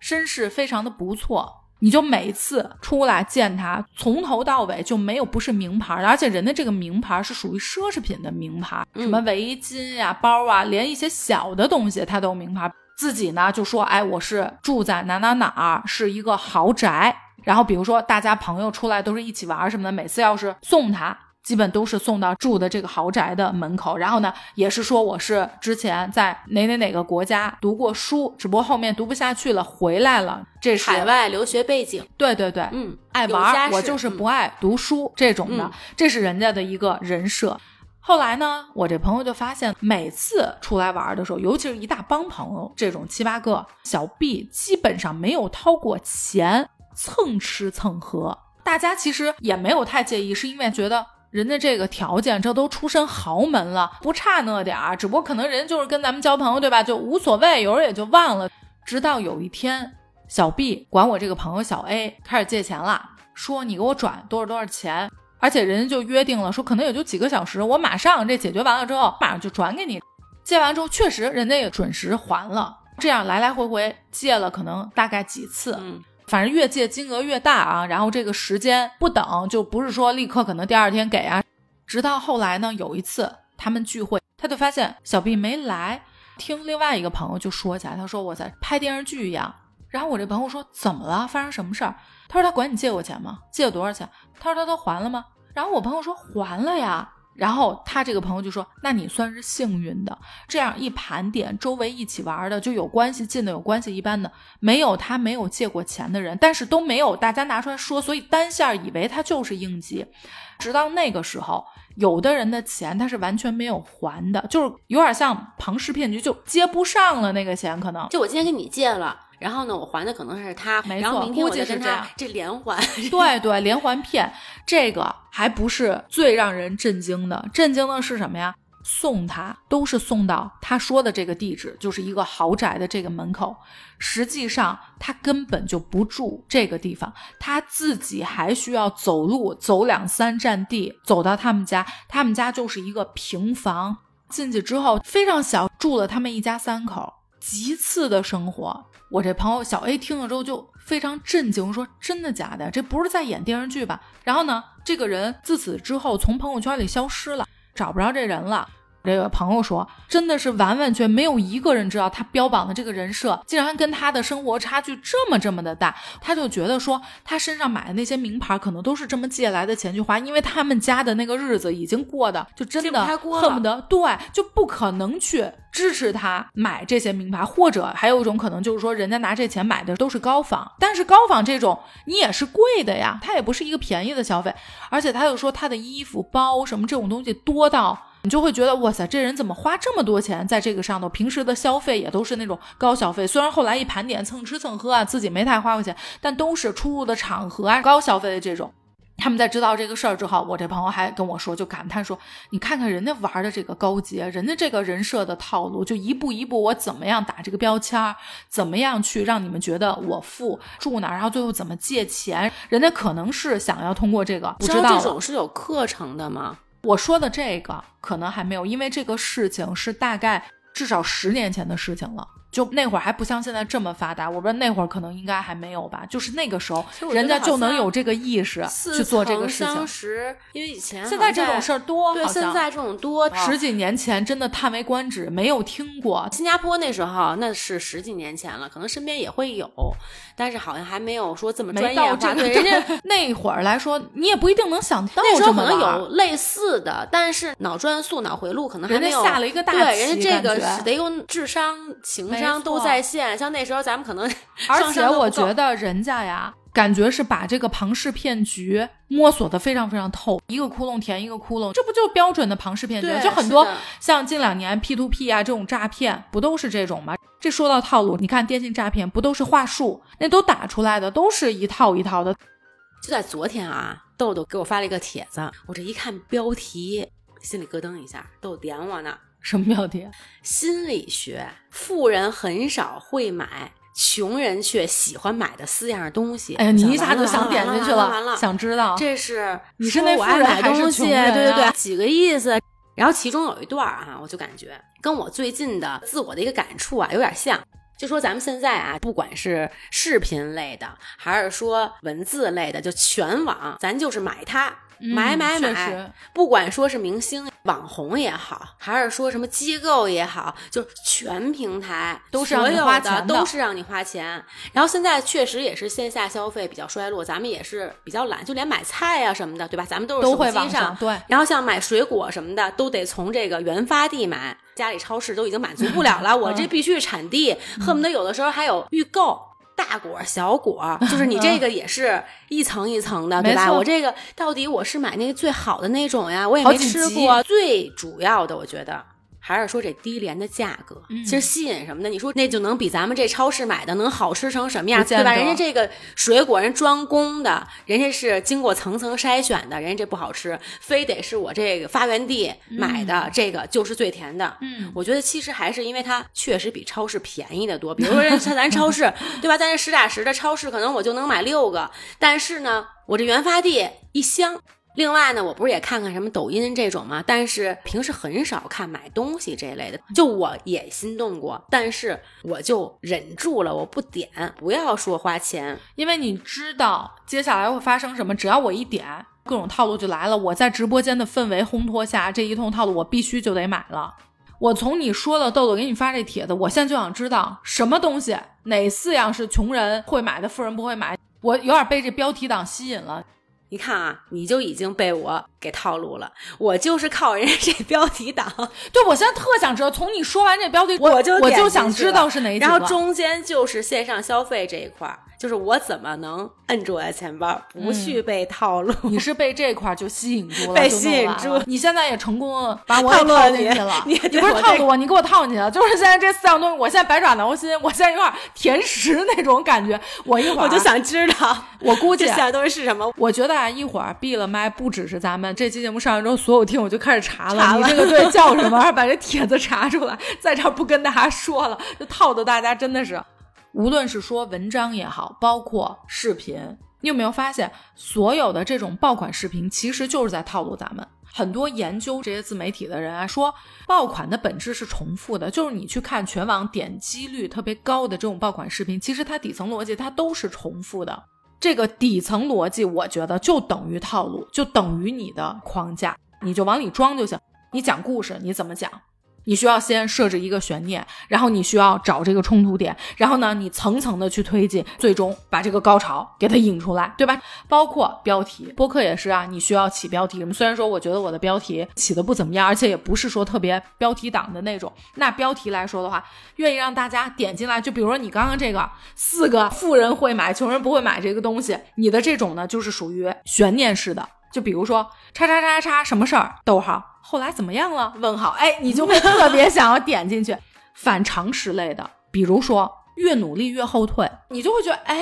身世非常的不错。你就每次出来见他，从头到尾就没有不是名牌的，而且人的这个名牌是属于奢侈品的名牌，嗯什么围巾呀、包啊，连一些小的东西他都有名牌。自己呢就说，哎，我是住在哪哪哪儿，是一个豪宅。然后比如说大家朋友出来都是一起玩什么的，每次要是送他，基本都是送到住的这个豪宅的门口。然后呢，也是说我是之前在哪哪哪个国家读过书，只不过后面读不下去了，回来了。这是海外留学背景，对对对，嗯，爱玩我就是嗯不爱读书、这种的，嗯这是人家的一个人设。后来呢，我这朋友就发现，每次出来玩的时候，尤其是一大帮朋友，这种七八个，小 B 基本上没有掏过钱，蹭吃蹭喝。大家其实也没有太介意，是因为觉得人家这个条件，这都出身豪门了，不差那点儿。只不过可能人就是跟咱们交朋友，对吧？就无所谓，有时候也就忘了。直到有一天，小 B 管我这个朋友小 A 开始借钱了，说你给我转多少多少钱，而且人家就约定了，说可能也就几个小时，我马上这解决完了之后，马上就转给你。借完之后，确实人家也准时还了，这样来来回回借了可能大概几次，嗯，反正越借金额越大啊，然后这个时间不等，就不是说立刻可能第二天给啊，直到后来呢，有一次他们聚会，他就发现小 B 没来，听另外一个朋友就说起来，他说我在拍电视剧一样。然后我这朋友说怎么了？发生什么事儿？他说他管你借过钱吗？借了多少钱？他说他都还了吗？然后我朋友说还了呀。然后他这个朋友就说：“那你算是幸运的。这样一盘点，周围一起玩的，就有关系近的，有关系一般的，没有他没有借过钱的人，但是都没有大家拿出来说，所以单线以为他就是应急。直到那个时候，有的人的钱他是完全没有还的，就是有点像庞氏骗局，就接不上了那个钱，可能。就我今天跟你借了，然后呢，我还的可能是他，没错然后明天我估计是他这样。这连环，对对，连环骗，这个还不是最让人震惊的，震惊的是什么呀？送他，都是送到他说的这个地址，就是一个豪宅的这个门口。实际上他根本就不住这个地方，他自己还需要走路走两三站地走到他们家。他们家就是一个平房，进去之后非常小，住了他们一家三口，极次的生活。我这朋友小 A 听了之后就非常震惊，说：“真的假的？这不是在演电视剧吧？”然后呢，这个人自此之后从朋友圈里消失了，找不着这人了。这个朋友说，真的是完完全没有一个人知道他标榜的这个人设，竟然跟他的生活差距这么这么的大。他就觉得说，他身上买的那些名牌，可能都是这么借来的钱去花，因为他们家的那个日子已经过的，就真的恨不得对，就不可能去支持他买这些名牌。或者还有一种可能，就是说人家拿这钱买的都是高仿，但是高仿这种你也是贵的呀，它也不是一个便宜的消费。而且他又说他的衣服、包什么这种东西多到。你就会觉得哇塞，这人怎么花这么多钱在这个上头？平时的消费也都是那种高消费，虽然后来一盘点蹭吃蹭喝啊，自己没太花过钱，但都是出入的场合啊，高消费的这种。他们在知道这个事儿之后，我这朋友还跟我说，就感叹说：“你看看人家玩的这个高阶，人家这个人设的套路，就一步一步，我怎么样打这个标签，怎么样去让你们觉得我富住哪，然后最后怎么借钱，人家可能是想要通过这个，不知道这种是有课程的吗？”我说的这个可能还没有，因为这个事情是大概至少十年前的事情了。就那会儿还不像现在这么发达，我不知道那会儿可能应该还没有吧。就是那个时候，人家就能有这个意识去做这个事情。因为以前现在这种事儿多，对，现在这种多。十几年前真的叹为观止，没有听过。新加坡那时候那是十几年前了，可能身边也会有，但是好像还没有说这么专业化。对，人家那会儿来说，你也不一定能想到。那时候可能有类似的，但是脑转速、脑回路可能还没有下了一个大对，人家这个得用智商、情商。都在线，像那时候咱们可能，而且我觉得人家呀，感觉是把这个庞氏骗局摸索的非常非常透，一个窟窿填一个窟窿，这不就标准的庞氏骗局？就很多像近两年 P to P 啊这种诈骗，不都是这种吗？这说到套路，你看电信诈骗不都是话术，那都打出来的，都是一套一套的。就在昨天啊，豆豆给我发了一个帖子，我这一看标题，心里咯噔一下，豆点我呢。什么标题？心理学，富人很少会买，穷人却喜欢买的四样东西。哎呀，你一下就想点进去了，想知道这是你是那富人还是穷人？对对对，几个意思。然后其中有一段啊，我就感觉跟我最近的自我的一个感触啊有点像。就说咱们现在啊，不管是视频类的，还是说文字类的，就全网，咱就是买它。买买买，不管说是明星、网红也好，还是说什么机构也好，就是全平台都是让你花钱的，都是让你花钱。然后现在确实也是线下消费比较衰落，咱们也是比较懒，就连买菜啊什么的，对吧？咱们都是手机上。对。然后像买水果什么的，都得从这个原发地买，家里超市都已经满足不了了。我这必须产地，恨不得有的时候还有预购。大果小果，就是你这个也是一层一层的，对吧？我这个到底我是买那个最好的那种呀？我也没吃过。最主要的，我觉得。还是说这低廉的价格，其实吸引什么的？你说那就能比咱们这超市买的能好吃成什么样，对吧？人家这个水果人专供的，人家是经过层层筛选的，人家这不好吃，非得是我这个发源地买的这个就是最甜的。嗯，我觉得其实还是因为它确实比超市便宜的多。比如说 像咱超市，对吧？咱这实打实的超市，可能我就能买六个，但是呢，我这原发地一箱。另外呢，我不是也看看什么抖音这种吗？但是平时很少看买东西这一类的。就我也心动过，但是我就忍住了，我不点。不要说花钱，因为你知道接下来会发生什么。只要我一点，各种套路就来了。我在直播间的氛围烘托下，这一通套路我必须就得买了。我从你说的豆豆给你发这帖子，我现在就想知道什么东西，哪四样是穷人会买的，富人不会买。我有点被这标题党吸引了。你看啊，你就已经被我给套路了。我就是靠人家这标题党，对我现在特想知道，从你说完这标题，我就我就想知道是哪几个。然后中间就是线上消费这一块儿，就是我怎么能摁住我的钱包，不去被套路？你是被这块儿就吸引住了，被吸引住了你现在也成功地把 我套也套路进去了。你你不是套路我，你给我套进去了。就是现在这四样东西，我现在百爪挠心，我现在有点甜食那种感觉。我一会儿我就，想知道，我估计这四样东西是什么？我觉得啊，一会儿闭了麦，不只是咱们这期节目上完之后，所有听我就开始查了，查了你这个队叫什么，把这帖子查出来，在这儿不跟大家说了，就套的大家真的是，无论是说文章也好，包括视频，你有没有发现，所有的这种爆款视频其实就是在套路咱们。很多研究这些自媒体的人啊，说爆款的本质是重复的，就是你去看全网点击率特别高的这种爆款视频，其实它底层逻辑它都是重复的。这个底层逻辑，我觉得就等于套路，就等于你的框架，你就往里装就行。你讲故事，你怎么讲？你需要先设置一个悬念，然后你需要找这个冲突点，然后呢，你层层的去推进，最终把这个高潮给它引出来，对吧？包括标题，播客也是啊，你需要起标题什么。虽然说我觉得我的标题起的不怎么样，而且也不是说特别标题党的那种。那标题来说的话，愿意让大家点进来，就比如说你刚刚这个四个富人会买，穷人不会买这个东西，你的这种呢，就是属于悬念式的。就比如说叉叉叉叉什么事儿，逗号，后来怎么样了？问号，哎，你就会 特别想要点进去。反常识类的，比如说越努力越后退，你就会觉得，哎，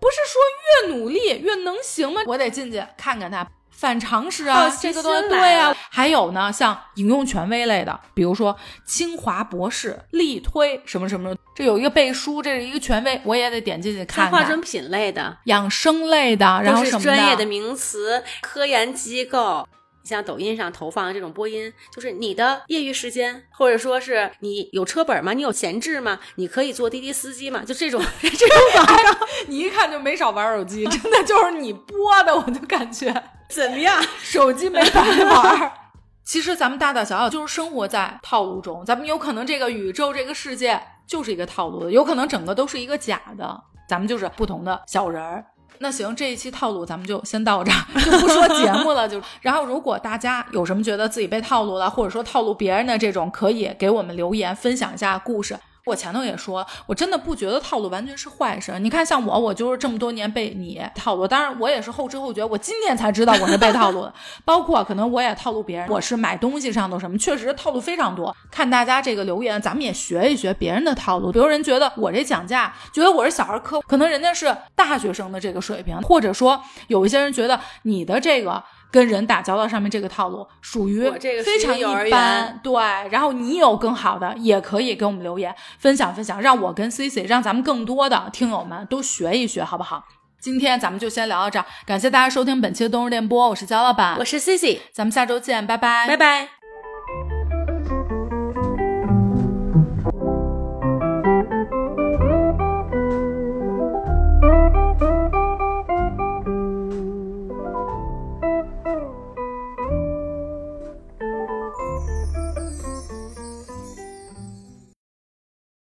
不是说越努力越能行吗？我得进去看看他。反常识啊，这个东西对啊。还有呢，像引用权威类的，比如说清华博士力推什么什么，这有一个背书，这是一个权威，我也得点进去看看。化妆品类的，养生类的，然后什么专业的名词，科研机构。像抖音上投放的这种播音，就是你的业余时间，或者说是你有车本吗？你有闲置吗？你可以做滴滴司机吗？就这种 这种广告你一看就没少玩手机，真的就是你播的，我就感觉 怎么样？手机没白玩。其实咱们大大小小就是生活在套路中，咱们有可能这个宇宙、这个世界就是一个套路的，有可能整个都是一个假的，咱们就是不同的小人儿。那行，这一期套路咱们就先到这儿，就不说节目了。就 然后，如果大家有什么觉得自己被套路了，或者说套路别人的这种，可以给我们留言分享一下故事。我前头也说，我真的不觉得套路完全是坏事。你看，像我，我就是这么多年被你套路，当然我也是后知后觉，我今天才知道我是被套路的。包括可能我也套路别人，我是买东西上头什么，确实套路非常多。看大家这个留言，咱们也学一学别人的套路。比如人觉得我这讲价，觉得我是小儿科，可能人家是大学生的这个水平，或者说有一些人觉得你的这个。跟人打交道上面这个套路属于非常一般，对。然后你有更好的，也可以给我们留言分享分享，让我跟 C C，让咱们更多的听友们都学一学，好不好？今天咱们就先聊到这儿，感谢大家收听本期的冬日电波，我是焦老板我，是 C C，咱们下周见，拜拜，拜拜。